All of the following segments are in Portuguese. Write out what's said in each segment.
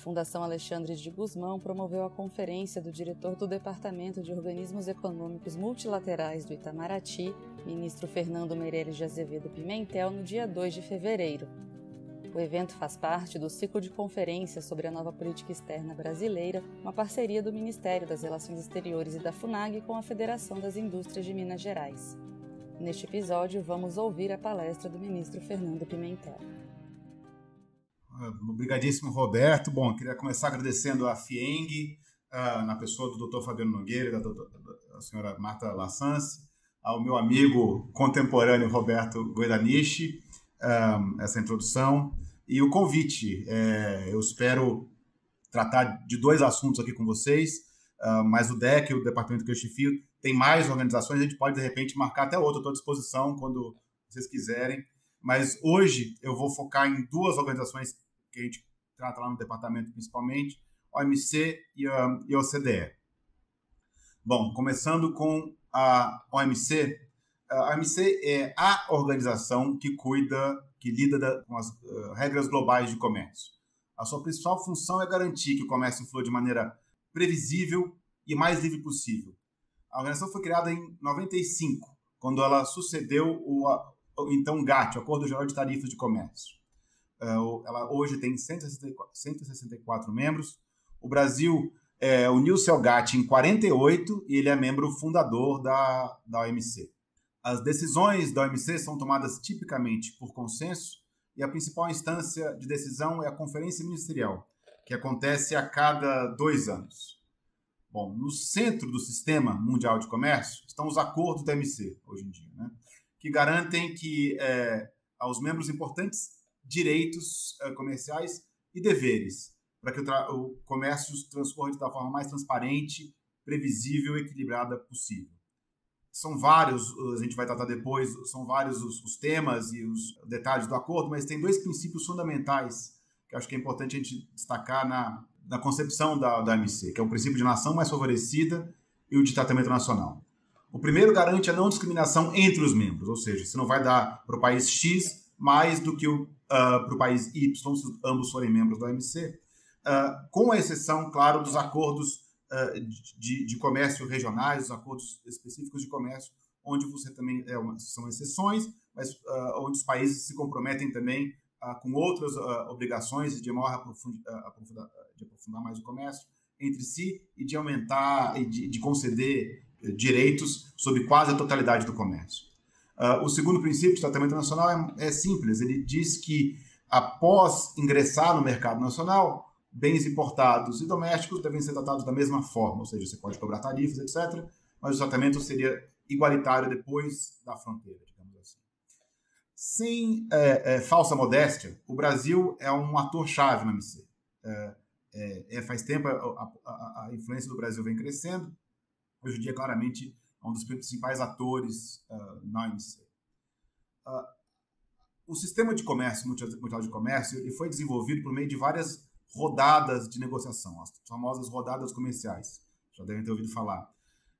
Fundação Alexandre de Guzmão promoveu a conferência do diretor do Departamento de Organismos Econômicos Multilaterais do Itamaraty, ministro Fernando Meirelles de Azevedo Pimentel, no dia 2 de fevereiro. O evento faz parte do ciclo de conferências sobre a nova política externa brasileira, uma parceria do Ministério das Relações Exteriores e da FUNAG com a Federação das Indústrias de Minas Gerais. Neste episódio, vamos ouvir a palestra do ministro Fernando Pimentel. Obrigadíssimo, Roberto. Bom, queria começar agradecendo a FIENG, uh, na pessoa do Dr. Fabiano Nogueira da, da senhora Marta Lassance, ao meu amigo contemporâneo Roberto Goidanishi, um, essa introdução e o convite. É, eu espero tratar de dois assuntos aqui com vocês, uh, mas o DEC, o departamento que eu chefio, tem mais organizações, a gente pode, de repente, marcar até outra. Estou à disposição quando vocês quiserem. Mas hoje eu vou focar em duas organizações que a gente trata lá no departamento principalmente, OMC e a, e OCDE. Bom, começando com a OMC, a OMC é a organização que cuida, que lida da, com as uh, regras globais de comércio. A sua principal função é garantir que o comércio flua de maneira previsível e mais livre possível. A organização foi criada em 95, quando ela sucedeu o, o então GATT, o Acordo Geral de Tarifas de Comércio. Uh, ela hoje tem 164, 164 membros. O Brasil é, uniu-se ao GATT em 48 e ele é membro fundador da, da OMC. As decisões da OMC são tomadas tipicamente por consenso e a principal instância de decisão é a Conferência Ministerial, que acontece a cada dois anos. Bom, no centro do sistema mundial de comércio estão os acordos da OMC, hoje em dia, né? que garantem que é, aos membros importantes direitos é, comerciais e deveres, para que o, o comércio transcorra da forma mais transparente, previsível e equilibrada possível são vários, a gente vai tratar depois, são vários os, os, temas e os detalhes do acordo, mas tem dois princípios fundamentais que acho que é importante a gente destacar na, na concepção da, da MC, que é o princípio de nação mais favorecida e o de tratamento nacional. O primeiro garante a não discriminação entre os membros, ou seja, você não vai dar para o país X mais do que uh, para o país Y, se ambos forem membros da OMC, uh, ah, com a exceção, claro, dos acordos de, de, comércio regionais, os acordos específicos de comércio, onde você também é uma, são exceções, mas uh, onde os países se comprometem também uh, com outras uh, obrigações de maior aprofundar, de aprofundar mais o comércio entre si e de aumentar e de, de conceder direitos sobre quase a totalidade do comércio. O segundo princípio de tratamento nacional é, é simples, ele diz que após ingressar no mercado nacional, bens importados e domésticos devem ser tratados da mesma forma, ou seja, você pode cobrar tarifas, etc., mas o tratamento seria igualitário depois da fronteira, digamos assim. Sem é, é, falsa modéstia, o Brasil é um ator-chave na MC. É, é, é, faz tempo a, a, a, influência do Brasil vem crescendo, hoje em dia, claramente, um dos principais atores uh, na MC. Uh, o sistema de comércio, mundial de comércio, ele foi desenvolvido por meio de várias rodadas de negociação, as famosas rodadas comerciais. Já devem ter ouvido falar.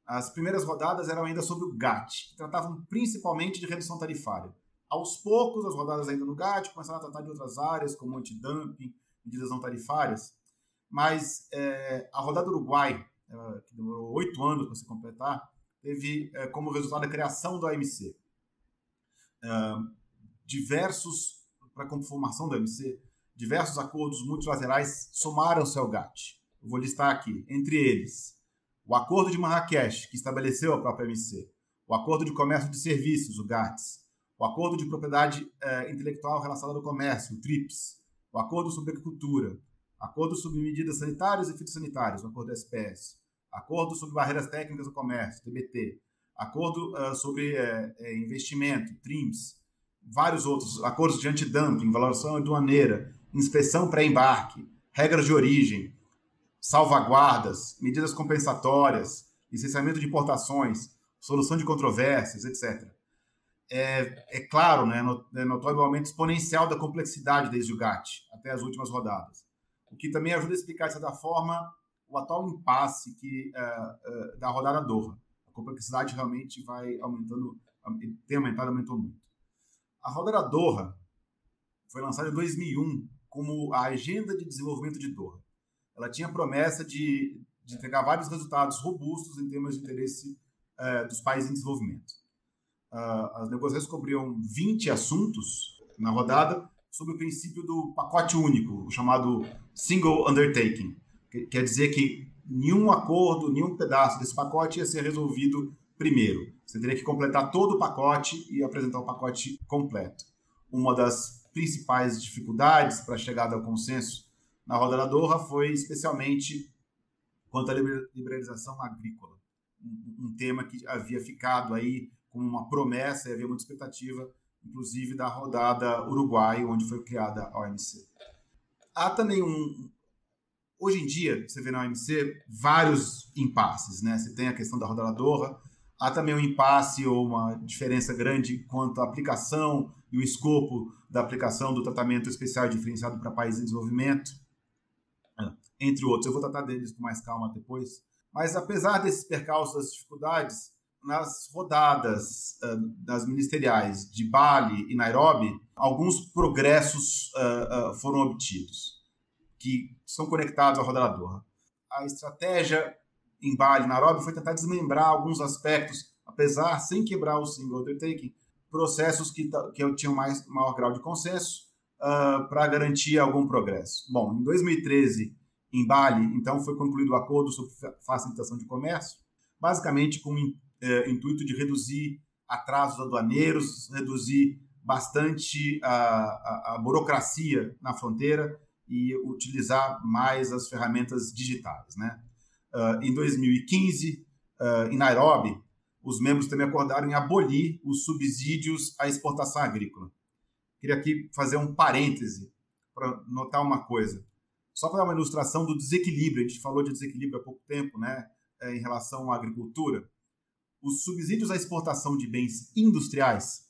As primeiras rodadas eram ainda sobre o GATT, que tratavam principalmente de redução tarifária. Aos poucos, as rodadas ainda no GATT começaram a tratar de outras áreas, como antidumping, medidas não tarifárias. Mas é, a rodada Uruguai, é, que demorou oito anos para se completar, teve é, como resultado a criação do AMC. É, diversos, para a conformação do AMC, diversos acordos multilaterais somaram-se ao GATT. Eu vou listar aqui, entre eles, o Acordo de Marrakech, que estabeleceu a própria MC, o Acordo de Comércio de Serviços, o GATS, o Acordo de Propriedade eh, Intelectual Relacionada ao Comércio, o TRIPS, o Acordo sobre Agricultura, Acordo sobre Medidas Sanitárias e Fitossanitárias, o Acordo SPS, Acordo sobre Barreiras Técnicas do Comércio, TBT, Acordo uh, sobre uh, Investimento, TRIMS, vários outros, acordos de antidumping, valoração aduaneira, inspeção pré-embarque, regras de origem, salvaguardas, medidas compensatórias, licenciamento de importações, solução de controvérsias, etc. É, é claro, né, é notório o aumento exponencial da complexidade desde o GATT até as últimas rodadas, o que também ajuda a explicar, de certa forma, o atual impasse que, uh, uh, da rodada Doha. A complexidade realmente vai aumentando, tem aumentado, aumentou muito. A rodada Doha foi lançada em 2001 como a Agenda de Desenvolvimento de Doha. ela tinha a promessa de, de entregar vários resultados robustos em termos de interesse uh, dos países em desenvolvimento. As negociações cobriam 20 assuntos na rodada sobre o princípio do pacote único, o chamado single undertaking. Que, quer dizer que nenhum acordo, nenhum pedaço desse pacote ia ser resolvido primeiro. Você teria que completar todo o pacote e apresentar o pacote completo. Uma das principais dificuldades para a chegada ao consenso na roda da Doha foi especialmente quanto à liberalização agrícola, um, tema que havia ficado aí como uma promessa e havia muita expectativa, inclusive da rodada Uruguai, onde foi criada a OMC. Há também um, Hoje em dia, você vê na OMC vários impasses, né? Você tem a questão da roda da há também um impasse ou uma diferença grande quanto à aplicação e o escopo da aplicação do tratamento especial diferenciado para países em desenvolvimento, é, entre outros. Eu vou tratar deles com mais calma depois. Mas apesar desses percalços, das dificuldades, nas rodadas uh, das ministeriais de Bali e Nairobi, alguns progressos uh, uh, foram obtidos que são conectados ao rodalador. A estratégia em Bali, Nairobi, foi tentar desmembrar alguns aspectos, apesar, sem quebrar o single undertaking, processos que, que tinham mais, maior grau de consenso uh, para garantir algum progresso. Bom, em 2013, em Bali, então, foi concluído o acordo sobre facilitação de comércio, basicamente com o uh, intuito de reduzir atrasos aduaneiros, reduzir bastante a, a, a burocracia na fronteira e utilizar mais as ferramentas digitais. Né? Uh, em 2015, uh, ah, em Nairobi, os membros também acordaram em abolir os subsídios à exportação agrícola. Queria aqui fazer um parêntese para notar uma coisa. Só para dar uma ilustração do desequilíbrio, a gente falou de desequilíbrio há pouco tempo, né, é, em relação à agricultura. Os subsídios à exportação de bens industriais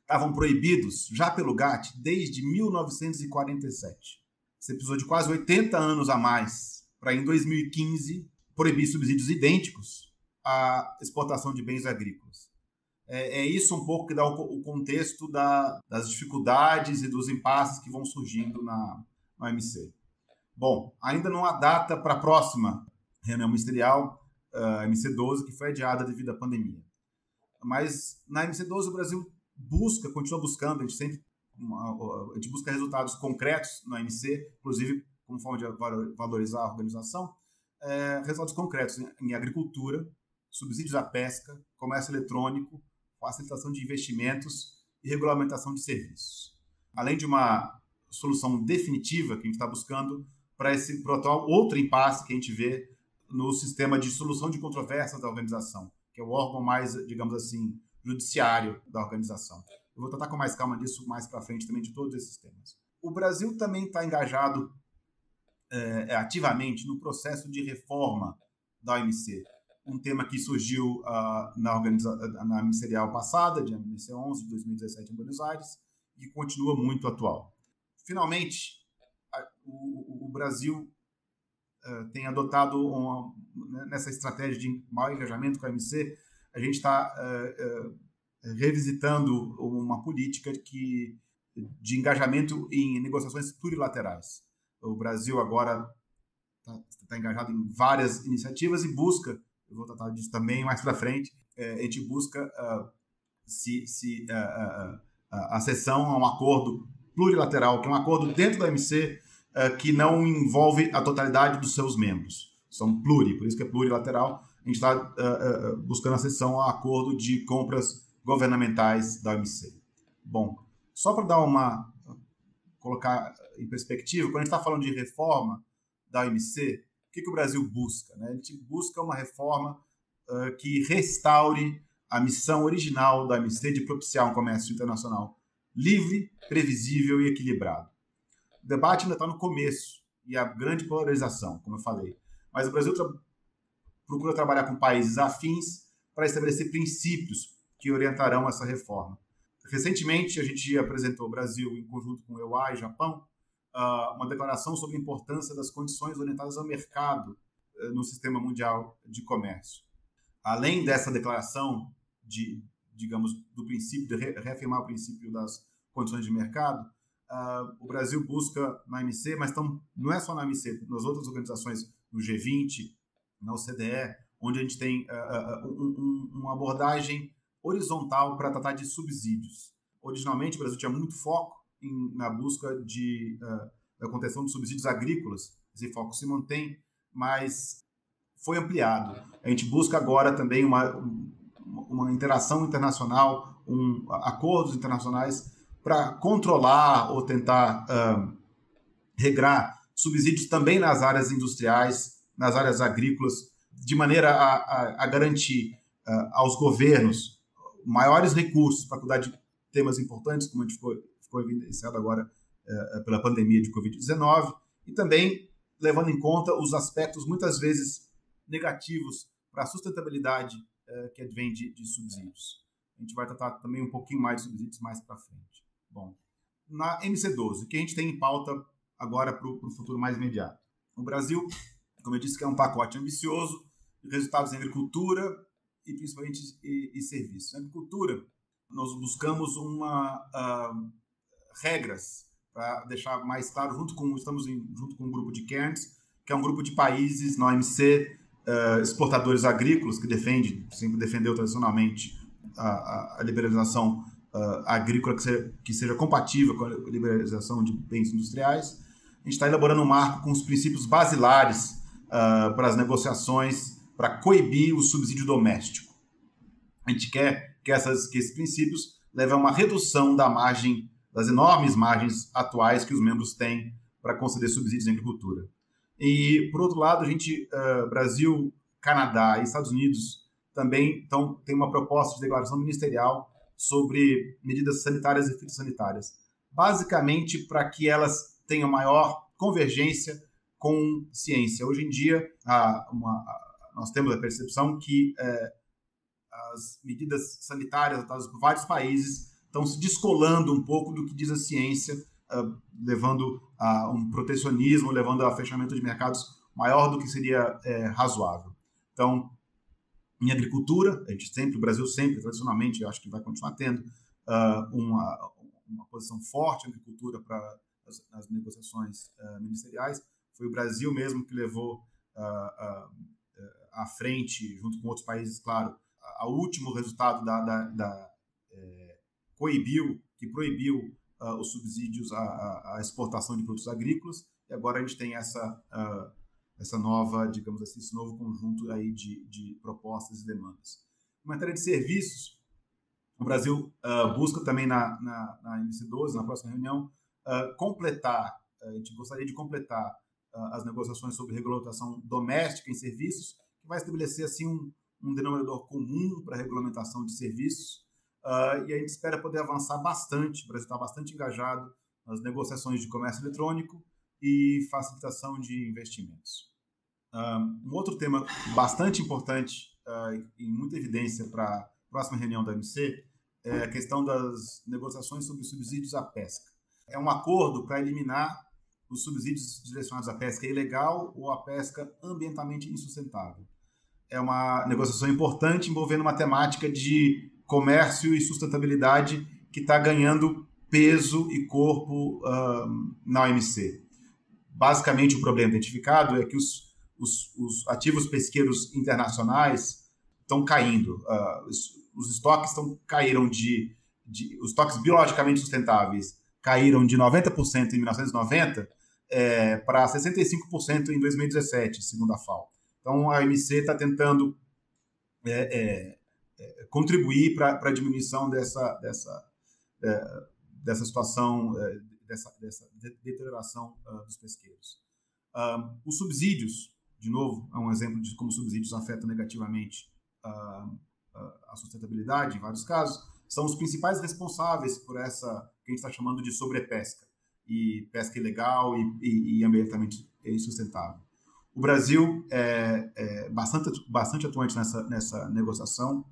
estavam proibidos já pelo GATT desde 1947. Você precisou de quase 80 anos a mais para, em 2015, proibir subsídios idênticos à exportação de bens agrícolas. É, é isso um pouco que dá o, o contexto da, das dificuldades e dos impasses que vão surgindo na, OMC. Bom, ainda não há data para a próxima reunião ministerial, uh, MC12, que foi adiada devido à pandemia. Mas na MC12 o Brasil busca, continua buscando, a gente sempre uma, a gente busca resultados concretos no AMC, inclusive como forma de valorizar a organização, é, resultados concretos em, em agricultura, subsídios à pesca, comércio eletrônico, facilitação de investimentos e regulamentação de serviços. Além de uma solução definitiva que a gente está buscando para esse atual outro impasse que a gente vê no sistema de solução de controvérsias da organização, que é o órgão mais, digamos assim, judiciário da organização. Eu vou tratar com mais calma disso mais para frente também de todos esses temas. O Brasil também está engajado é, ativamente no processo de reforma da OMC, um tema que surgiu uh, na, organiza na ministerial passada, de OMC 11 de 2017 em Buenos Aires, e continua muito atual. Finalmente, a, o, o, Brasil uh, tem adotado uma, né, nessa estratégia de maior engajamento com a OMC, a gente está uh, revisitando uma política que, de engajamento em negociações plurilaterais. O Brasil agora está tá engajado em várias iniciativas e busca, eu vou tratar disso também mais para frente, é, a gente busca uh, se, se uh, uh, a sessão a um acordo plurilateral, que é um acordo dentro da MC que não envolve a totalidade dos seus membros. São pluri, por isso que é plurilateral. A gente está buscando a sessão a acordo de compras governamentais da OMC. Bom, só para dar uma colocar em perspectiva, quando a gente está falando de reforma da OMC, o que, que o Brasil busca? Né? A gente busca uma reforma uh, que restaure a missão original da OMC de propiciar um comércio internacional livre, previsível e equilibrado. O debate ainda está no começo e a grande polarização, como eu falei. Mas o Brasil tra procura trabalhar com países afins para estabelecer princípios que orientarão essa reforma. Recentemente, a gente apresentou Brasil, em conjunto com EUA e Japão, ah, uma declaração sobre a importância das condições orientadas ao mercado eh, no sistema mundial de comércio. Além dessa declaração de, digamos, do princípio de reafirmar o princípio das condições de mercado, Uh, o Brasil busca na MC, mas não é só na MC, nas outras organizações, no G20, na OCDE, onde a gente tem um, uma abordagem horizontal para tratar de subsídios. Originalmente, o Brasil tinha muito foco em, na busca de, da contenção de subsídios agrícolas. Esse foco se mantém, mas foi ampliado. A gente busca agora também uma, uma interação internacional, um, acordos internacionais para controlar ou tentar uh, regrar subsídios também nas áreas industriais, nas áreas agrícolas, de maneira a, a, a garantir uh, aos governos maiores recursos para cuidar de temas importantes, como a gente ficou, ficou evidenciado agora uh, pela pandemia de Covid-19, e também levando em conta os aspectos muitas vezes negativos para a sustentabilidade uh, que advém de, de subsídios. A gente vai tratar também um pouquinho mais de subsídios mais para frente. Bom, na MC12, o que a gente tem em pauta agora para o futuro mais imediato? O Brasil, como eu disse, que é um pacote ambicioso resultados em agricultura e principalmente e, e serviços. Na agricultura, nós buscamos uma uh, regras para deixar mais claro, junto com estamos em, junto com um grupo de Cairns, que é um grupo de países na OMC uh, exportadores agrícolas que defende, sempre defendeu tradicionalmente a, a, liberalização uh, agrícola que seja, que seja compatível com a liberalização de bens industriais. A gente está elaborando um marco com os princípios basilares para as negociações para coibir o subsídio doméstico. A gente quer que, essas, que esses princípios levem a uma redução da margem, das enormes margens atuais que os membros têm para conceder subsídios em agricultura. E, por outro lado, a gente, uh, Brasil, Canadá e Estados Unidos também então, tem uma proposta de declaração ministerial sobre medidas sanitárias e fitossanitárias, basicamente para que elas tenham maior convergência com ciência. Hoje em dia, a, uma, nós temos a percepção que é, as medidas sanitárias adotadas por vários países estão se descolando um pouco do que diz a ciência, uh, levando a um protecionismo, levando a fechamento de mercados maior do que seria é, razoável. Então, em agricultura, a gente sempre, o Brasil sempre, tradicionalmente, eu acho que vai continuar tendo uh, uma, uma posição forte em agricultura para as, as, negociações uh, ministeriais. Foi o Brasil mesmo que levou uh, à frente, junto com outros países, claro, o último resultado da, da, da é, coibiu, que proibiu os subsídios à, à, exportação de produtos agrícolas, e agora a gente tem essa essa nova, digamos assim, esse novo conjunto aí de, de propostas e demandas. Em matéria de serviços, o Brasil uh, busca também na, na, na MC12, na próxima reunião, uh, completar, uh, a gente gostaria de completar as negociações sobre regulamentação doméstica em serviços, que vai estabelecer assim um, um denominador comum para a regulamentação de serviços, e a gente espera poder avançar bastante, Brasil está bastante engajado nas negociações de comércio eletrônico e facilitação de investimentos. Um outro tema bastante importante uh, e muita evidência para a próxima reunião da MC é a questão das negociações sobre subsídios à pesca. É um acordo para eliminar os subsídios direcionados à pesca ilegal ou à pesca ambientalmente insustentável. É uma negociação importante envolvendo uma temática de comércio e sustentabilidade que está ganhando peso e corpo na OMC. Basicamente, o problema identificado é que os os, os ativos pesqueiros internacionais estão caindo. Uh, os, os, estoques estão, caíram de, de. Os estoques biologicamente sustentáveis caíram de 90% em 1990 é, para 65% em 2017, segundo a FAO. Então, a OMC está tentando é, é, é, contribuir para a diminuição dessa, dessa, é, dessa situação, é, dessa, dessa deterioração uh, dos pesqueiros. Uh, os subsídios de novo, é um exemplo de como subsídios afetam negativamente a, a sustentabilidade, em vários casos, são os principais responsáveis por essa que a gente está chamando de sobrepesca e pesca ilegal e, e, e ambientalmente insustentável. O Brasil é, é, bastante, bastante atuante nessa, nessa negociação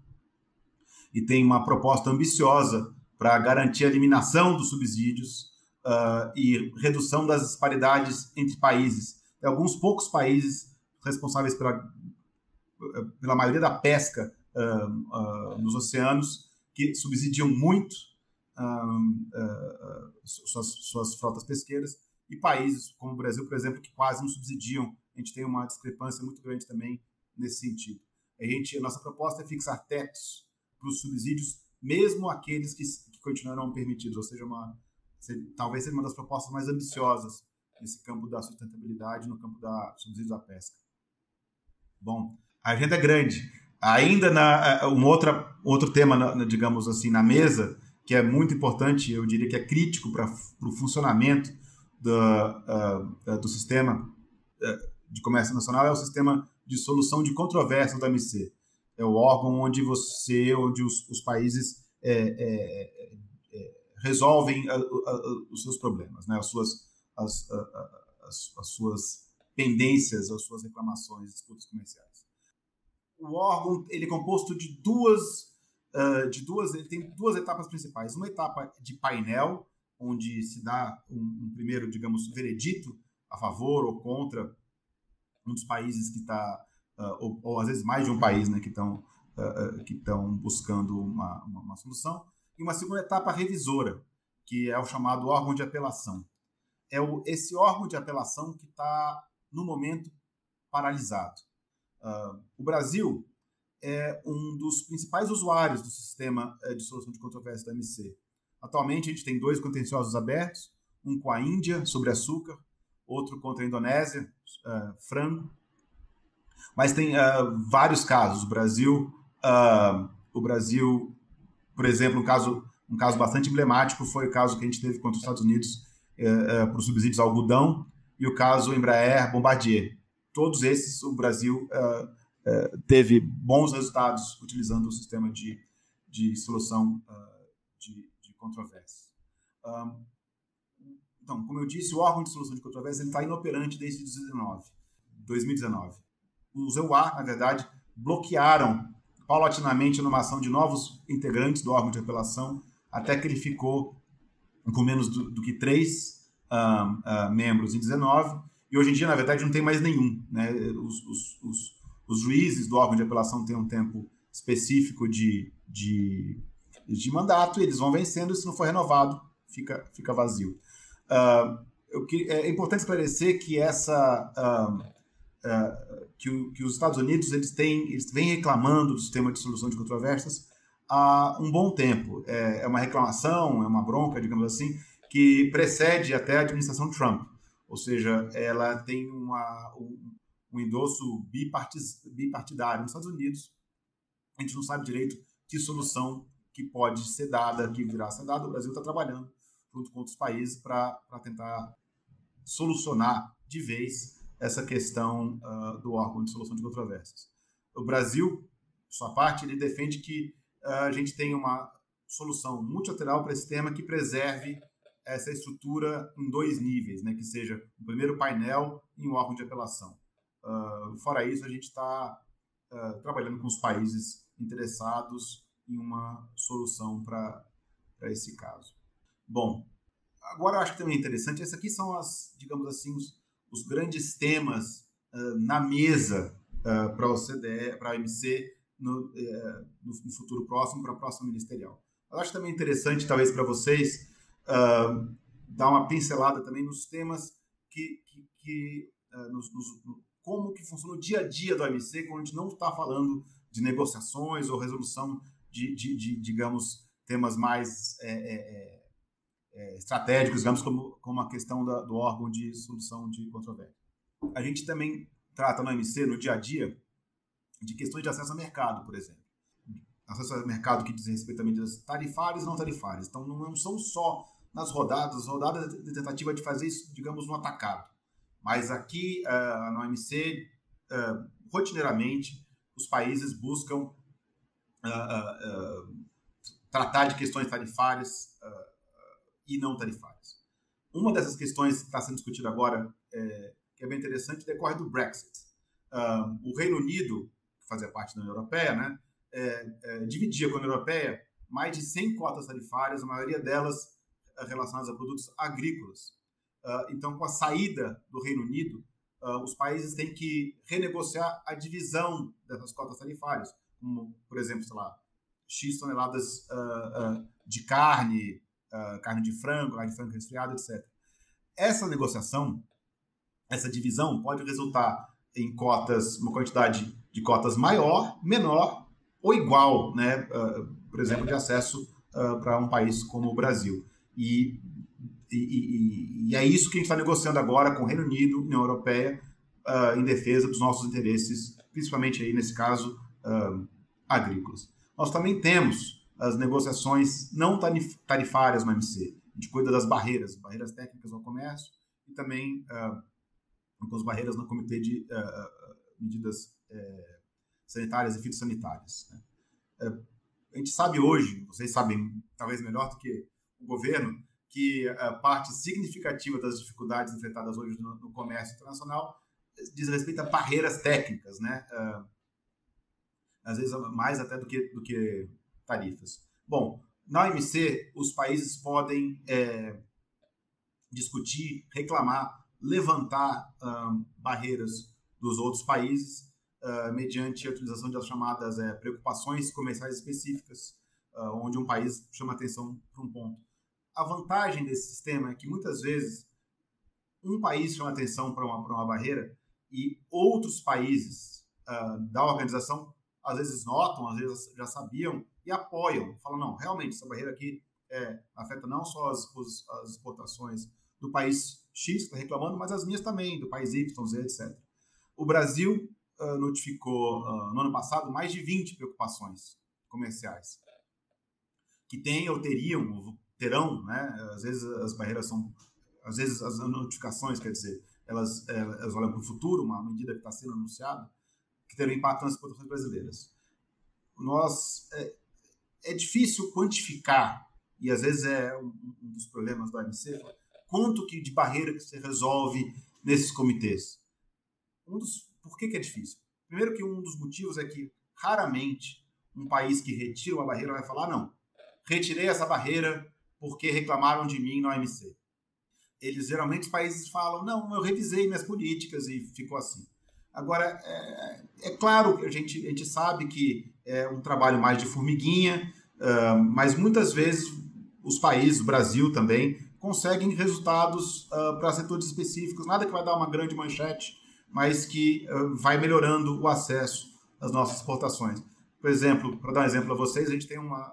e tem uma proposta ambiciosa para garantir a eliminação dos subsídios uh, e redução das disparidades entre países. Tem alguns poucos países responsáveis pela, pela maioria da pesca uh, uh, nos oceanos, que subsidiam muito suas, suas frotas pesqueiras, e países como o Brasil, por exemplo, que quase não subsidiam. A gente tem uma discrepância muito grande também nesse sentido. A, gente, a nossa proposta é fixar tetos para os subsídios, mesmo aqueles que, que continuarão permitidos, ou seja, uma, talvez seja uma das propostas mais ambiciosas nesse campo da sustentabilidade, no campo da subsídios à pesca. Bom, a agenda é grande. Ainda na um outra, outro tema, digamos assim, na mesa, que é muito importante, eu diria que é crítico para o funcionamento do, uh, do sistema de comércio nacional, é o sistema de solução de controvérsias do MC. É o órgão onde você, onde os, os países é, é, é, resolvem a, a, os seus problemas, né? as, suas, as, as, as suas pendências, as suas reclamações, disputas comerciais o órgão ele é composto de duas, uh, de duas, ele tem duas etapas principais. Uma etapa de painel, onde se dá um, um primeiro, digamos, veredito a favor ou contra um dos países que está, uh, ou, ou, às vezes mais de um país, né, que estão uh, que estão buscando uma, uma, uma, solução. E uma segunda etapa revisora, que é o chamado órgão de apelação. É o, esse órgão de apelação que está, no momento, paralisado. Uh, o Brasil é um dos principais usuários do sistema eh, de solução de controvérsia da MC. Atualmente, a gente tem dois contenciosos abertos, um com a Índia sobre açúcar, outro contra a Indonésia, uh, frango. Mas tem uh, vários casos. O Brasil, o Brasil, por exemplo, um caso, um caso bastante emblemático foi o caso que a gente teve contra os Estados Unidos para os subsídios ao algodão e o caso Embraer Bombardier todos esses o Brasil uh, uh, teve bons resultados utilizando o sistema de, de solução uh, de, de controvérsias. Então, como eu disse, o órgão de solução de controvérsias está inoperante desde 2019. 2019. Os EUA, na verdade, bloquearam paulatinamente a nomeação de novos integrantes do órgão de apelação até que ele ficou com menos do, do que três membros em 19 e hoje em dia, na verdade, não tem mais nenhum. Né? Os, os, os, os juízes do órgão de apelação têm um tempo específico de, de, de mandato e eles vão vencendo, e se não for renovado, fica, fica vazio. Uh, eu, é importante esclarecer que essa uh, uh, que, o, que, os Estados Unidos eles têm eles vêm reclamando do sistema de solução de controvérsias há um bom tempo. É, é uma reclamação, é uma bronca, digamos assim, que precede até a administração Trump ou seja, ela tem uma, um, um endosso bipartidário nos Estados Unidos. A gente não sabe direito que solução que pode ser dada, que virá a ser dada. O Brasil está trabalhando junto com outros países para tentar solucionar de vez essa questão uh, do órgão de solução de controvérsias. O Brasil, sua parte, ele defende que uh, a gente tenha uma solução multilateral para esse tema que preserve essa estrutura em dois níveis, né, que seja o primeiro painel e um órgão de apelação. Uh, fora isso, a gente está trabalhando com os países interessados em uma solução para esse caso. Bom, agora eu acho que também é interessante, esses aqui são as, digamos assim, os, os grandes temas uh, na mesa para o CDE, para a MC no, eh, no, futuro próximo, para a próxima ministerial. Eu acho também interessante, talvez para vocês, uh, dar uma pincelada também nos temas que, que, que uh, nos, nos, como que funciona o dia a dia do OMC, quando a gente não está falando de negociações ou resolução de, de, de digamos, temas mais é, é, é, estratégicos, digamos, como, como a questão da, do órgão de solução de controvérsia. A gente também trata no OMC, no dia a dia, de questões de acesso ao mercado, por exemplo. Acesso ao mercado que diz respeito também das tarifárias e não tarifárias. Então, não são só nas rodadas, rodadas de tentativa de fazer isso, digamos, no atacado. Mas aqui, uh, no OMC, uh, rotineiramente, os países buscam uh, tratar de questões tarifárias e não tarifárias. Uma dessas questões que está sendo discutida agora, é, que é bem interessante, decorre do Brexit. o Reino Unido, que fazia parte da União Europeia, né, é, é, dividia com a União Europeia mais de 100 cotas tarifárias, a maioria delas relacionadas a produtos agrícolas. Uh, então, com a saída do Reino Unido, uh, os países têm que renegociar a divisão dessas cotas tarifárias, como, por exemplo, sei lá, X toneladas uh, de carne uh, carne de frango, carne de frango resfriado, etc. Essa negociação, essa divisão pode resultar em cotas, uma quantidade de cotas maior, menor ou igual, né? Uh, por exemplo, de acesso uh, para um país como o Brasil. E, e, e, e, é isso que a gente está negociando agora com o Reino Unido, União Europeia, uh, em defesa dos nossos interesses, principalmente aí nesse caso agrícolas. Nós também temos as negociações não tarifárias no MC. A gente cuida das barreiras, barreiras técnicas ao comércio e também com as barreiras no Comitê de Medidas eh, sanitárias e fitossanitárias. Né? É, a gente sabe hoje, vocês sabem talvez melhor do que o governo, que a parte significativa das dificuldades enfrentadas hoje no, no comércio internacional diz respeito a barreiras técnicas, né? Uh, às vezes mais até do que, do que tarifas. Bom, na OMC, os países podem é, discutir, reclamar, levantar um, barreiras dos outros países uh, mediante a utilização das chamadas uh, preocupações comerciais específicas, uh, onde um país chama atenção para um ponto. A vantagem desse sistema é que muitas vezes um país chama atenção para uma, uma barreira e outros países da organização às vezes notam, às vezes já sabiam e apoiam. Falam, não, realmente, essa barreira aqui é, afeta não só as, as exportações do país X que está reclamando, mas as minhas também, do país Y, Z, etc. O Brasil uh, notificou uh, no ano passado mais de 20 preocupações comerciais que têm ou teriam, terão, né? Às vezes as barreiras são, às vezes as notificações, quer dizer, elas, eh, elas olham para o futuro, uma medida que está sendo anunciada, que terá impacto nas exportações brasileiras. Nós é, é, difícil quantificar e às vezes é um, dos problemas do AMC, quanto que de barreira que se resolve nesses comitês. Um dos por que, que é difícil? Primeiro que um dos motivos é que raramente um país que retira uma barreira vai falar, não, retirei essa barreira porque reclamaram de mim na OMC. Eles geralmente os países falam, não, eu revisei minhas políticas e ficou assim. Agora, é, é claro que a gente, a gente sabe que é um trabalho mais de formiguinha, uh, mas muitas vezes os países, o Brasil também, conseguem resultados uh, para setores específicos, nada que vai dar uma grande manchete, mas que uh, vai melhorando o acesso às nossas exportações. Por exemplo, para dar um exemplo a vocês, a gente tem uma,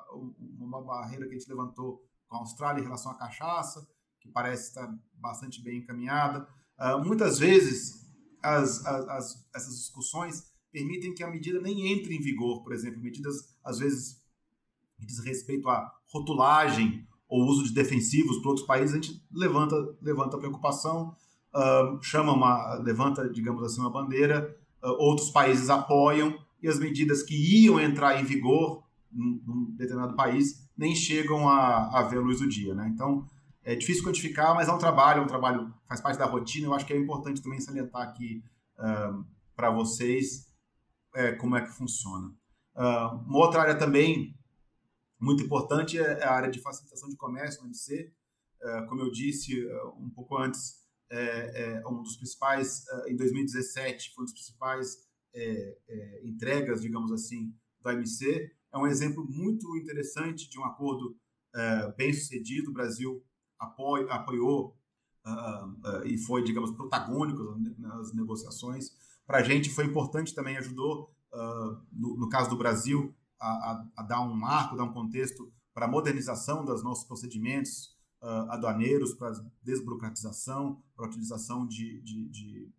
uma barreira que a gente levantou com a Austrália em relação à cachaça, que parece estar bastante bem encaminhada. Uh, muitas vezes, as, as, as, essas discussões permitem que a medida nem entre em vigor, por exemplo, medidas, às vezes, que diz respeito à rotulagem ou uso de defensivos para outros países, a gente levanta, levanta preocupação, uh, chama uma, levanta, digamos assim, uma bandeira, uh, outros países apoiam e as medidas que iam entrar em vigor num, num determinado país nem chegam a, a ver a luz do dia, né? Então é difícil quantificar, mas é um trabalho, é um trabalho faz parte da rotina. Eu acho que é importante também salientar aqui uh, para vocês é, como é que funciona. uma outra área também muito importante é a área de facilitação de comércio no MC. como eu disse um pouco antes, é, é um dos principais, uh, em 2017, foi um dos principais é, é, entregas, digamos assim, do AMC. É um exemplo muito interessante de um acordo é, bem sucedido. O Brasil apoio, apoiou uh, uh, e foi, digamos, protagônico nas negociações. Para a gente foi importante também, ajudou, no, no, caso do Brasil, a, a, a dar um marco, dar um contexto para a modernização dos nossos procedimentos, aduaneiros para desburocratização, para a utilização de, de, de,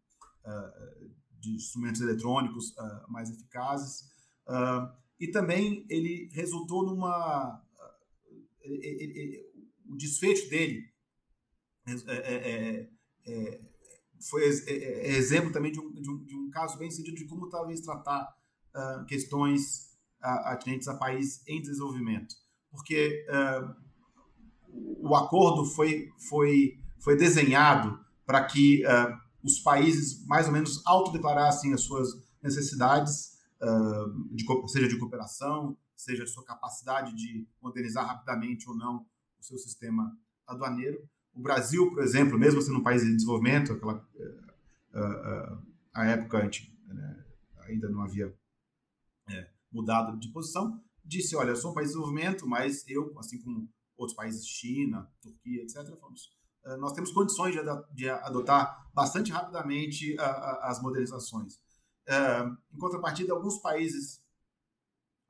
de instrumentos eletrônicos mais eficazes. e também ele resultou numa. Ele, ele, o desfecho dele é, é, é, foi exemplo também de um, de, um, de um caso bem sucedido de como talvez tratar questões atinentes a país em desenvolvimento. Porque o acordo foi, foi, foi desenhado para que uh, os países mais ou menos autodeclarassem as suas necessidades, uh, de, seja de cooperação, seja sua capacidade de modernizar rapidamente ou não o seu sistema aduaneiro. O Brasil, por exemplo, mesmo sendo um país em desenvolvimento, aquela, a época a gente, né, ainda não havia é, mudado de posição, disse, olha, eu sou um país em desenvolvimento, mas eu, assim como outros países, China, Turquia, etc., falamos, nós temos condições de, de adotar bastante rapidamente as modernizações. Em contrapartida, alguns países,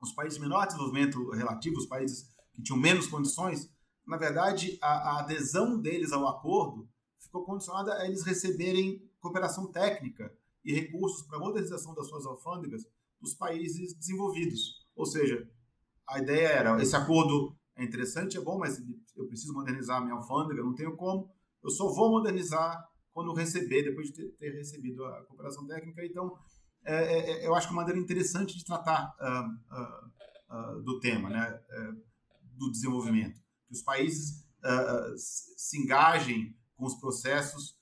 os países de menor desenvolvimento relativo, os países que tinham menos condições, na verdade, a, a adesão deles ao acordo ficou condicionada a eles receberem cooperação técnica e recursos para a modernização das suas alfândegas dos países desenvolvidos. Ou seja, a ideia era: esse acordo é interessante, é bom, mas eu preciso modernizar a minha alfândega, não tenho como. Eu só vou modernizar quando receber, depois de ter, ter recebido a cooperação técnica. Então, é, é, é eu acho que é uma maneira interessante de tratar uh, uh, uh, do tema, né, é, do desenvolvimento. Que os países se engajem com os processos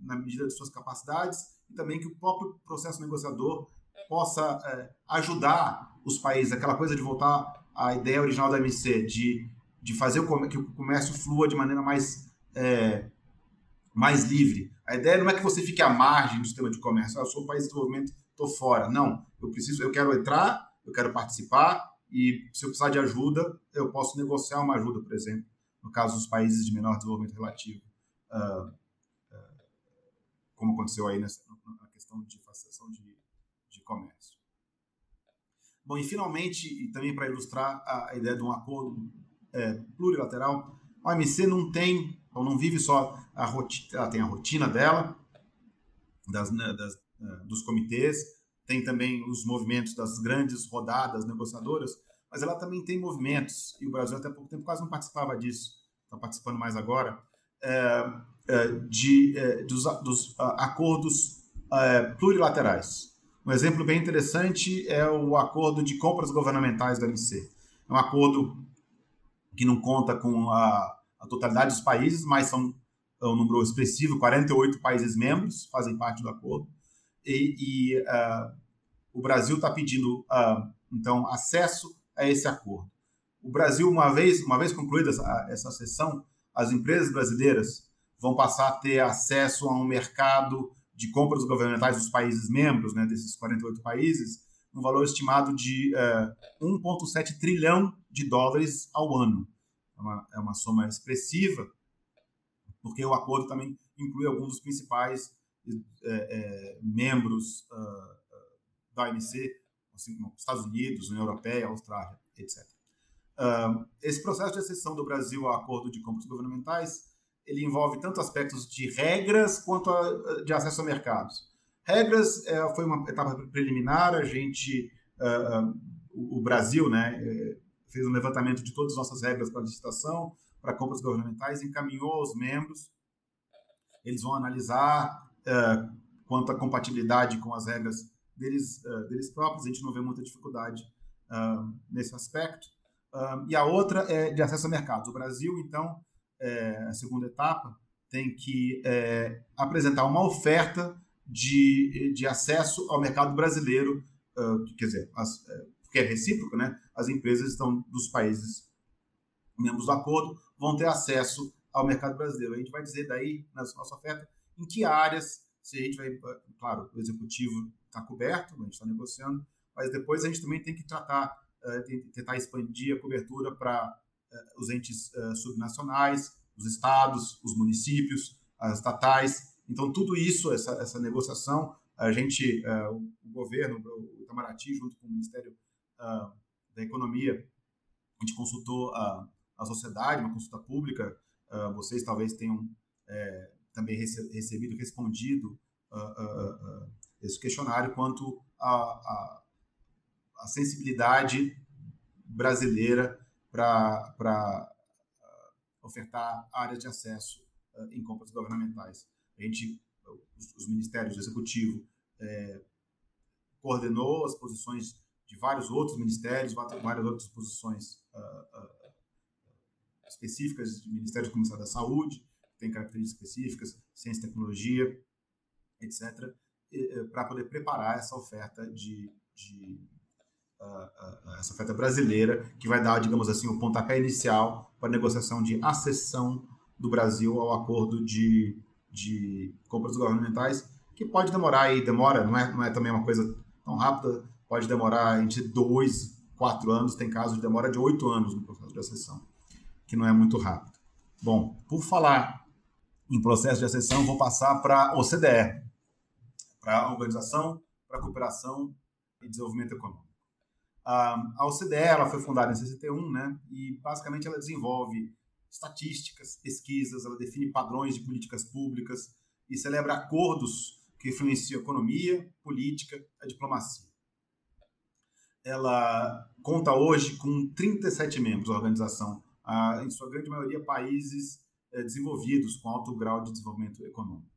na medida de suas capacidades e também que o próprio processo negociador possa é, ajudar os países, aquela coisa de voltar à ideia original da MC, de, de fazer o, que o comércio flua de maneira mais, é, mais livre. A ideia não é que você fique à margem do sistema de comércio, eu sou um país de desenvolvimento, estou fora. Não, eu preciso, eu quero entrar, eu quero participar e se eu precisar de ajuda, eu posso negociar uma ajuda, por exemplo, no caso dos países de menor desenvolvimento relativo, uh, uh, como aconteceu aí nessa, na questão de facilitação de comércio. Bom, e finalmente, e também para ilustrar a, ideia de um acordo é, plurilateral, a OMC não tem, ou não vive só a rotina, ela tem a rotina dela, das, né, das, é, dos comitês, tem também os movimentos das grandes rodadas negociadoras, mas ela também tem movimentos, e o Brasil até pouco tempo quase não participava disso, está participando mais agora, é, é, de, é, dos, dos acordos plurilaterais. Um exemplo bem interessante é o acordo de compras governamentais da MC. É um acordo que não conta com a, a totalidade dos países, mas são é um número expressivo, 48 países membros fazem parte do acordo. E, e uh, o Brasil está pedindo, uh, então, acesso a esse acordo. O Brasil, uma vez, uma vez concluída essa, essa sessão, as empresas brasileiras vão passar a ter acesso a um mercado de compras governamentais dos países membros, né, desses 48 países, um valor estimado de uh, eh, 1,7 trilhão de dólares ao ano. É uma, é uma soma expressiva, porque o acordo também inclui alguns dos principais é, é, membros uh, da OMC, assim, Estados Unidos, União Europeia, Austrália, etc. Uh, esse processo de acessão do Brasil ao acordo de compras governamentais ele envolve tanto aspectos de regras quanto a, de acesso a mercados. Regras é, foi uma etapa preliminar, a gente, uh, o, Brasil, né, é, fez um levantamento de todas as nossas regras para licitação, para compras governamentais, encaminhou aos membros, eles vão analisar uh, quanto à compatibilidade com as regras deles, deles próprios, a gente não vê muita dificuldade nesse aspecto. e a outra é de acesso a mercados. O Brasil, então, é, a segunda etapa, tem que é, apresentar uma oferta de, de acesso ao mercado brasileiro, uh, quer dizer, as, é, porque é recíproco, né? As empresas estão dos países membros do acordo vão ter acesso ao mercado brasileiro. A gente vai dizer daí, na nossa oferta, em que áreas, se a gente vai, claro, o executivo está coberto, a gente está negociando, mas depois a gente também tem que tratar, uh, tentar expandir a cobertura para eh, os entes uh, subnacionais, os estados, os municípios, as estatais. Então, tudo isso, essa, essa negociação, a gente, o governo, o Itamaraty, junto com o Ministério uh, da Economia, a gente consultou a, a sociedade, uma consulta pública. vocês talvez tenham é, também rece recebido, respondido esse questionário quanto à sensibilidade brasileira para uh, ofertar áreas de acesso uh, em compras governamentais. A gente, os, os ministérios, o executivo, é, coordenou as posições de vários outros ministérios, várias outras posições uh, específicas do Ministério do Comissário da Saúde, que tem características específicas, ciência e tecnologia, etc., para poder preparar essa oferta de, de essa oferta brasileira, que vai dar, digamos assim, o pontapé inicial para a negociação de acessão do Brasil ao acordo de, de compras governamentais, que pode demorar aí, demora, não é, não é também uma coisa tão rápida, pode demorar entre dois, quatro anos, tem casos de demora de oito anos no processo de acessão. que não é muito rápido. Bom, por falar em processo de acessão, vou passar para a OCDE, para a Organização para a Cooperação e Desenvolvimento Econômico. A OCDE ela foi fundada em 61, né? E basicamente ela desenvolve estatísticas, pesquisas, ela define padrões de políticas públicas e celebra acordos que influenciam a economia, política, a diplomacia. Ela conta hoje com 37 membros, a organização, em sua grande maioria países eh, desenvolvidos com alto grau de desenvolvimento econômico.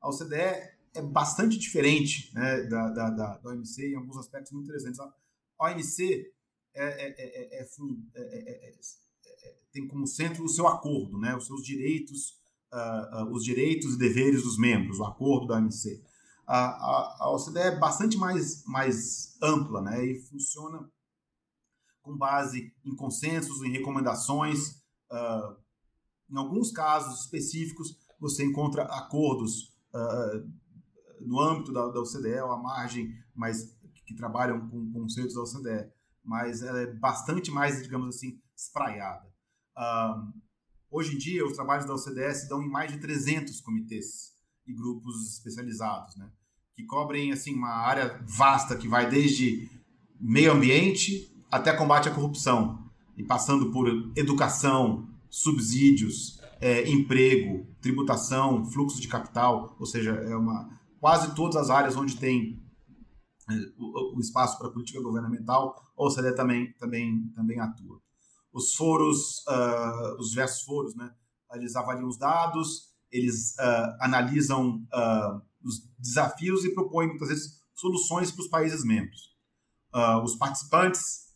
A OCDE é bastante diferente né, da, da, da, da OMC em alguns aspectos muito interessantes. A OMC é, é, é, tem como centro o seu acordo, né, os seus direitos, uh, uh, os direitos e deveres dos membros, o acordo da OMC. A, a, a OCDE é bastante mais, mais ampla né, e funciona com base em consensos, em recomendações. Uh, em alguns casos específicos, você encontra acordos no âmbito da, da OCDE ou à margem, mas que trabalham com conceitos da OCDE, mas ela é bastante mais, digamos assim, espraiada. Um, hoje em dia, os trabalhos da OCDE se dão em mais de 300 comitês e grupos especializados, né? que cobrem assim uma área vasta que vai desde meio ambiente até combate à corrupção, e passando por educação, subsídios, é, emprego, tributação, fluxo de capital, ou seja, é uma quase todas as áreas onde tem é, o, espaço para política governamental, a OCDE também, também, também atua. Os foros, uh, os diversos foros, né, eles avaliam os dados, eles uh, analisam uh, os desafios e propõem, muitas vezes, soluções para os países membros. os participantes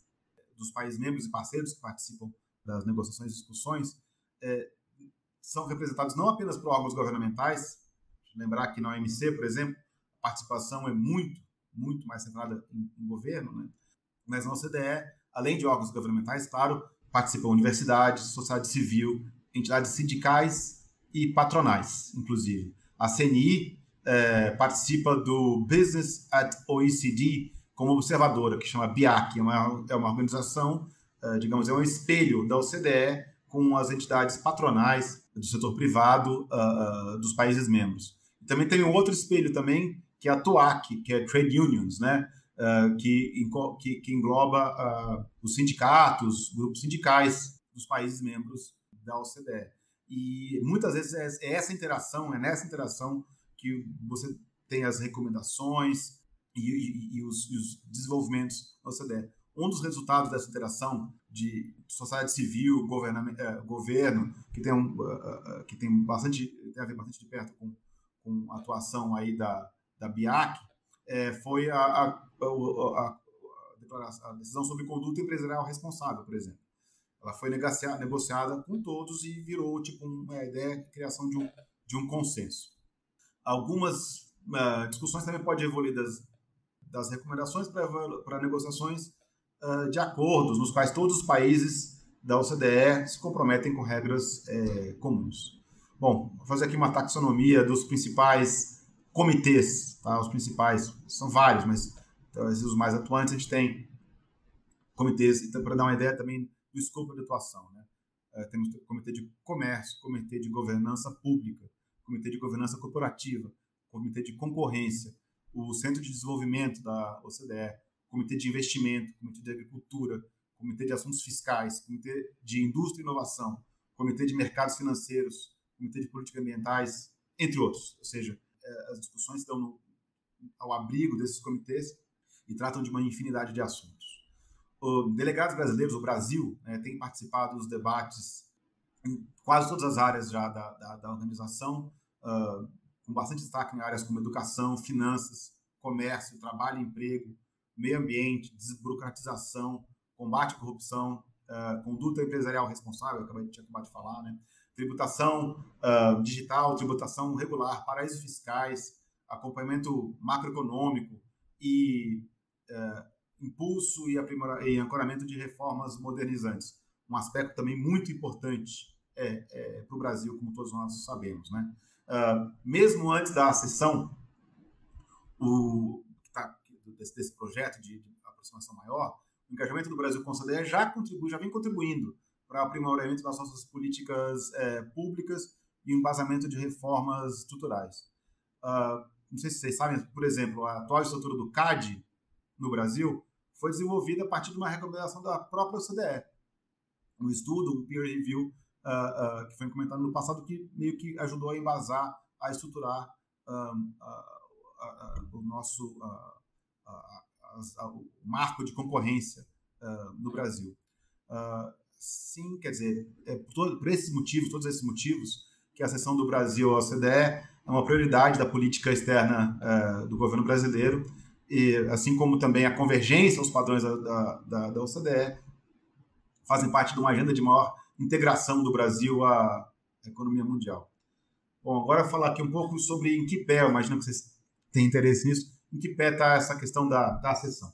dos países membros e parceiros que participam das negociações e discussões é, são representados não apenas por órgãos governamentais, lembrar que na OMC, por exemplo, a participação é muito, muito mais centrada em, em governo, né? mas na OCDE, além de órgãos governamentais, claro, participam universidades, sociedade civil, entidades sindicais e patronais, inclusive. A CNI é, participa do Business at OECD como observadora, que chama BIAC, é uma, é uma organização, é, digamos, é um espelho da OCDE com as entidades patronais do setor privado uh, uh, dos países membros. Também tem um outro espelho também, que é a TOAC, que é Trade Unions, né? Uh, que, que, que, engloba uh, os sindicatos, grupos sindicais dos países membros da OCDE. E muitas vezes é, é essa interação, é nessa interação que você tem as recomendações e, e, e, os, e os, desenvolvimentos da OCDE. Um dos resultados dessa interação de sociedade civil, eh, governo, que tem, um, uh, que tem bastante tem a ver bastante de perto com com a atuação aí da, da BIAC, é, foi a, a, a, a, decisão sobre conduta empresarial responsável, por exemplo. Ela foi negociada, negociada com todos e virou tipo uma ideia de criação de um, de um consenso. Algumas uh, discussões também podem evoluir das, das recomendações para negociações uh, de acordos nos quais todos os países da OCDE se comprometem com regras é, comuns. Bom, vou fazer aqui uma taxonomia dos principais comitês, tá? Os principais, são vários, mas talvez os mais atuantes a gente tem comitês, então, para dar uma ideia também do escopo de atuação, né? É, temos comitê de comércio, comitê de governança pública, comitê de governança corporativa, comitê de concorrência, o Centro de Desenvolvimento da OCDE, comitê de investimento, comitê de agricultura, comitê de assuntos fiscais, comitê de indústria e inovação, comitê de mercados financeiros, Comitê de Políticas Ambientais, entre outros. Ou seja, é, as discussões estão no, ao abrigo desses comitês e tratam de uma infinidade de assuntos. Os delegados brasileiros, o Brasil, né, tem participado dos debates em quase todas as áreas já da, da, da organização, uh, com bastante destaque em áreas como educação, finanças, comércio, trabalho e emprego, meio ambiente, desburocratização, combate à corrupção, uh, conduta empresarial responsável, acabei tinha acabado de falar, né? Tributação uh, digital, tributação regular, paraísos fiscais, acompanhamento macroeconômico e uh, impulso e, e ancoramento de reformas modernizantes. Um aspecto também muito importante é, é, para o Brasil, como todos nós sabemos. Né? Uh, mesmo antes da sessão o, tá, desse, desse, projeto de, de, aproximação maior, o engajamento do Brasil com a OCDE já contribui, já vem contribuindo para aprimoramento das nossas políticas é, públicas e embasamento de reformas estruturais. Uh, não sei se vocês sabem, por exemplo, a atual estrutura do CAD no Brasil foi desenvolvida a partir de uma recomendação da própria OCDE. Um estudo, um peer review, uh, uh, que foi comentado no passado, que meio que ajudou a embasar, a estruturar um, o nosso o marco de concorrência no Brasil. Sim, quer dizer, é por, todo, por esses motivos, todos esses motivos, que a seção do Brasil à OCDE é uma prioridade da política externa uh, do governo brasileiro e assim como também a convergência aos padrões da, da, da OCDE, fazem parte de uma agenda de maior integração do Brasil à economia mundial. Bom, agora falar aqui um pouco sobre em que pé, eu imagino que vocês têm interesse nisso, em que pé está essa questão da, da acessão.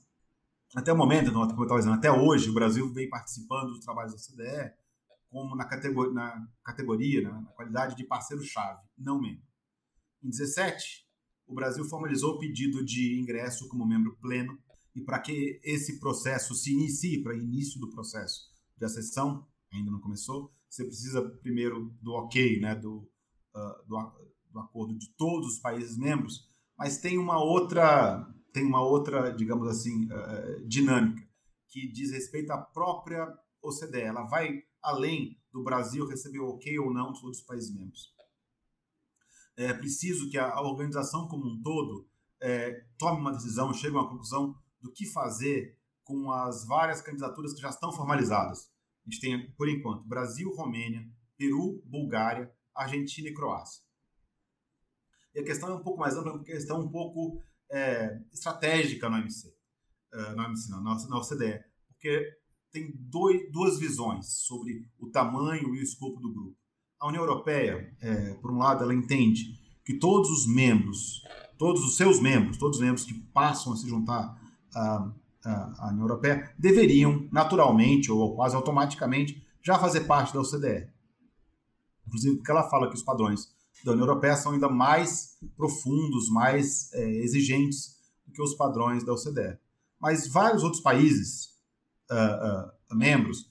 Até o momento, como eu estava dizendo, até hoje, o Brasil vem participando dos trabalhos da OCDE como na categoria, na, categoria, na qualidade de parceiro-chave, não membro. Em 17, o Brasil formalizou o pedido de ingresso como membro pleno e para que esse processo se inicie, para início do processo de acessão, ainda não começou, você precisa primeiro do ok, né, do, uh, do, do, acordo de todos os países membros, mas tem uma outra, tem uma outra, digamos assim, uh, dinâmica que diz respeito à própria OCDE. Ela vai além do Brasil receber o ok ou não de todos os países membros é preciso que a, organização como um todo é, tome uma decisão, chegue a uma conclusão do que fazer com as várias candidaturas que já estão formalizadas. A gente tem, por enquanto, Brasil, Romênia, Peru, Bulgária, Argentina e Croácia. E a questão é um pouco mais ampla, uma questão um pouco é, estratégica no MC, uh, no não, na OCDE, porque tem dois, duas visões sobre o tamanho e o escopo do grupo. A União Europeia, é, por um lado, ela entende que todos os membros, todos os seus membros, todos os membros que passam a se juntar à, à União Europeia, deveriam, naturalmente ou quase automaticamente, já fazer parte da OCDE. Inclusive, porque ela fala que os padrões da União Europeia são ainda mais profundos, mais é, exigentes do que os padrões da OCDE. Mas vários outros países, uh, uh, membros,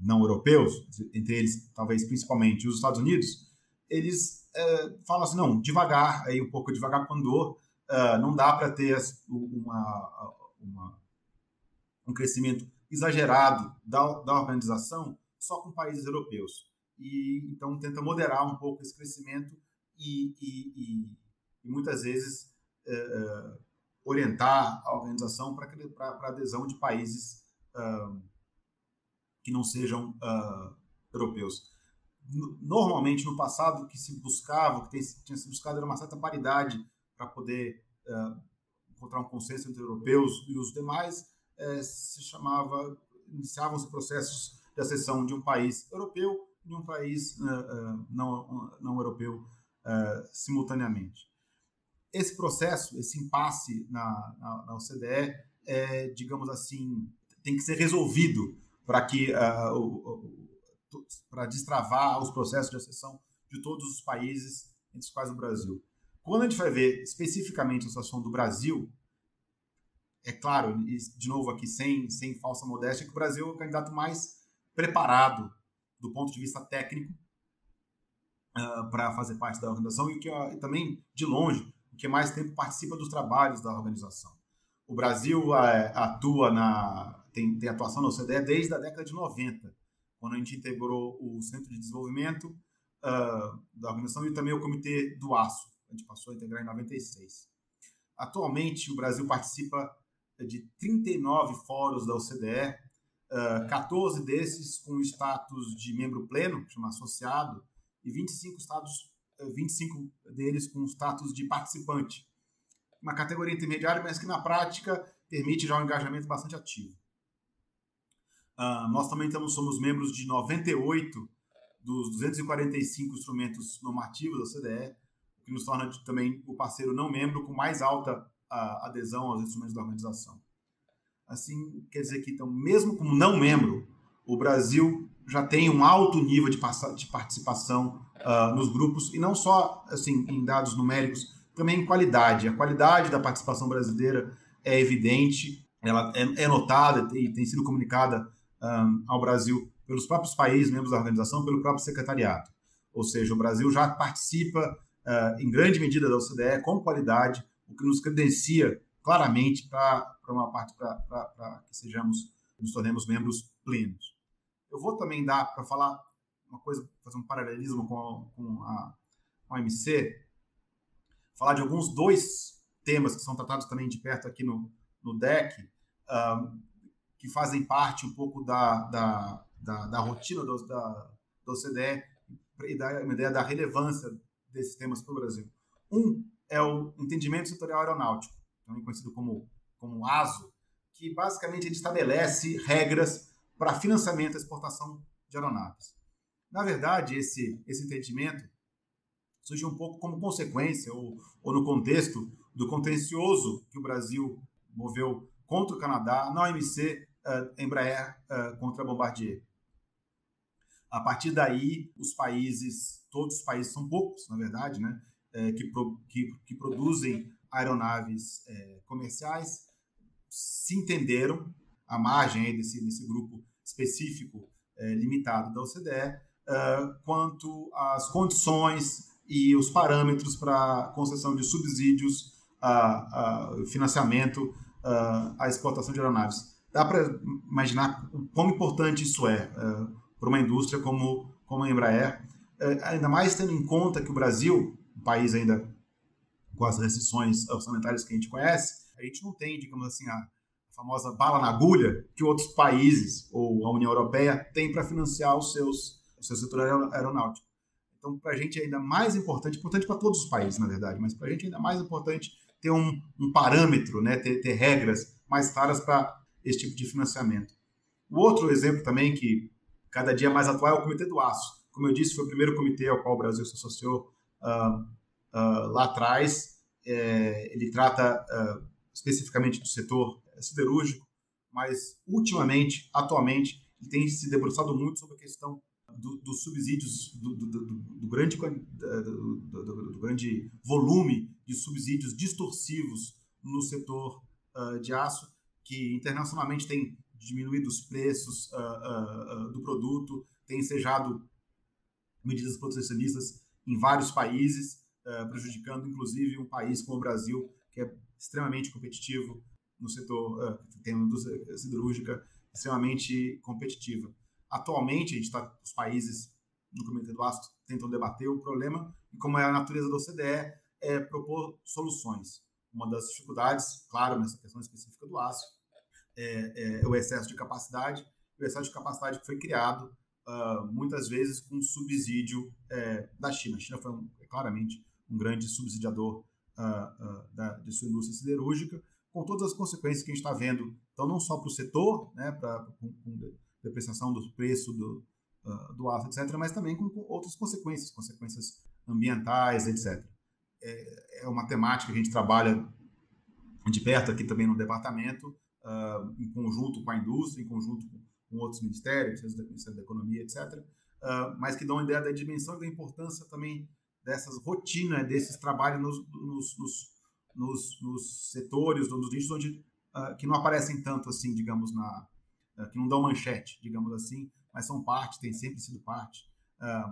não europeus, entre eles talvez principalmente os Estados Unidos, eles é, falam assim, não, devagar, aí um pouco devagar com andor, uh, não dá para ter uma, uma, um crescimento exagerado da, da organização só com países europeus. E então tenta moderar um pouco esse crescimento e, e, e, e muitas vezes é, é, orientar a organização para a adesão de países que não sejam uh, europeus. Normalmente, no passado, o que se buscava, o que tinha se buscado era uma certa paridade para poder uh, encontrar um consenso entre europeus e os demais. Uh, se chamava, iniciavam-se processos de acessão de um país europeu e um país ah, não, não europeu simultaneamente. Esse processo, esse impasse na, na, na OCDE, é, digamos assim, tem que ser resolvido para que uh, para destravar os processos de acessão de todos os países, entre os quais o Brasil. Quando a gente vai ver especificamente a situação do Brasil, é claro, de novo aqui sem, sem falsa modéstia, que o Brasil é o candidato mais preparado do ponto de vista técnico uh, para fazer parte da organização e que uh, também, de longe, o que mais tempo participa dos trabalhos da organização. O Brasil uh, atua na, tem, tem atuação na OCDE desde a década de 90, quando a gente integrou o Centro de Desenvolvimento uh, da organização e também o Comitê do Aço. A gente passou a integrar em 96. Atualmente, o Brasil participa de 39 fóruns da OCDE, uh, 14 desses com status de membro pleno, chama associado, e 25, estados, 25 deles com status de participante. Uma categoria intermediária, mas que na prática permite já um engajamento bastante ativo. Uh, nós também estamos, somos membros de 98 dos 245 instrumentos normativos da CDE, o que nos torna também o parceiro não membro com mais alta uh, adesão aos instrumentos da organização. Assim, quer dizer que, então, mesmo como não membro, o Brasil já tem um alto nível de, de participação uh, nos grupos, e não só assim em dados numéricos, também em qualidade. A qualidade da participação brasileira é evidente, ela é, é notada e tem sido comunicada um, ao Brasil pelos próprios países, membros da organização, pelo próprio secretariado. Ou seja, o Brasil já participa uh, em grande medida da OCDE com qualidade, o que nos credencia claramente para uma parte para que sejamos nos tornemos membros plenos. Eu vou também dar para falar uma coisa, fazer um paralelismo com, a, com a OMC, falar de alguns dois temas que são tratados também de perto aqui no, no DEC, um, que fazem parte um pouco da, da, da, da rotina do, da, da OCDE e da uma ideia da relevância desses temas para o Brasil. Um é o entendimento setorial aeronáutico, também conhecido como, como ASO, que basicamente ele estabelece regras para financiamento e exportação de aeronaves. Na verdade, esse, esse entendimento surge um pouco como consequência ou, ou no contexto do contencioso que o Brasil moveu contra o Canadá na OMC uh, Embraer uh, contra a Bombardier. A partir daí, os países, todos os países, são poucos, na verdade, né, é, que, pro, que, que, produzem aeronaves é, comerciais, se entenderam, à margem desse, desse grupo específico é, limitado da OCDE, quanto às condições e os parâmetros para concessão de subsídios, a, financiamento, a exportação de aeronaves. Dá para imaginar o quão importante isso é para uma indústria como, como a Embraer, é, ainda mais tendo em conta que o Brasil, um país ainda com as restrições orçamentárias que a gente conhece, a gente não tem, digamos assim, a famosa bala na agulha que outros países ou a União Europeia têm para financiar os seus, o seu setor aeronáutico. Então, para a gente é ainda mais importante, importante para todos os países, na verdade, mas para a gente é ainda mais importante ter um, um parâmetro, né, ter, ter regras mais claras para esse tipo de financiamento. O outro exemplo também que cada dia mais atual é o Comitê do Aço. Como eu disse, foi o primeiro comitê ao qual o Brasil se associou uh, uh, lá atrás. É, ele trata uh, especificamente do setor siderúrgico, mas ultimamente, atualmente, ele tem se debruçado muito sobre a questão dos do subsídios, do, do, do grande, do, grande volume de subsídios distorsivos no setor de aço, que internacionalmente tem diminuído os preços uh, uh, do produto, tem ensejado medidas protecionistas em vários países, prejudicando inclusive um país como o Brasil, que é extremamente competitivo no setor, tem uma indústria siderúrgica extremamente competitiva. Atualmente, a gente está, os países no Comitê do Aço tentam debater o problema e como é a natureza da OCDE, é propor soluções. Uma das dificuldades, claro, nessa questão específica do aço, é, é, o excesso de capacidade, o excesso de capacidade que foi criado uh, muitas vezes com subsídio é, da China. A China foi um, claramente um grande subsidiador uh, uh, da, de sua indústria siderúrgica, com todas as consequências que a gente está vendo, então não só para o setor, né, pra, com, com depreciação do preço do, do aço, etc., mas também com, com outras consequências, consequências ambientais, etc. É, é uma temática que a gente trabalha de perto aqui também no departamento, uh, em conjunto com a indústria, em conjunto com outros ministérios, Ministério da Economia, etc., uh, mas que dão uma ideia da dimensão e da importância também dessas rotinas, desses trabalhos nos, nos, nos, nos, nos setores, nos nichos onde, uh, que não aparecem tanto assim, digamos, na, que não dão manchete, digamos assim, mas são parte, têm sempre sido parte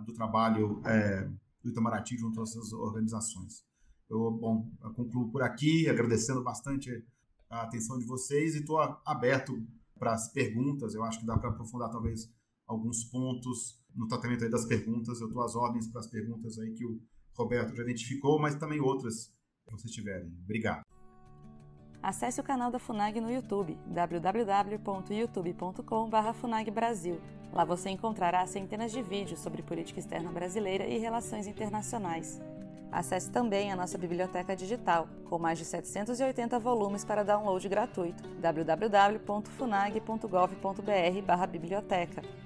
do trabalho é, do Itamaraty junto a essas organizações. Eu, bom, eu concluo por aqui, agradecendo bastante a atenção de vocês e estou aberto para as perguntas. Eu acho que dá para aprofundar talvez alguns pontos no tratamento das perguntas. Eu estou às ordens para as perguntas aí que o Roberto já identificou, mas também outras que vocês tiverem. Obrigado. Acesse o canal da FUNAG no YouTube, www.youtube.com.br FUNAG Lá você encontrará centenas de vídeos sobre política externa brasileira e relações internacionais. Acesse também a nossa biblioteca digital, com mais de 780 volumes para download gratuito, www.funag.gov.br/biblioteca.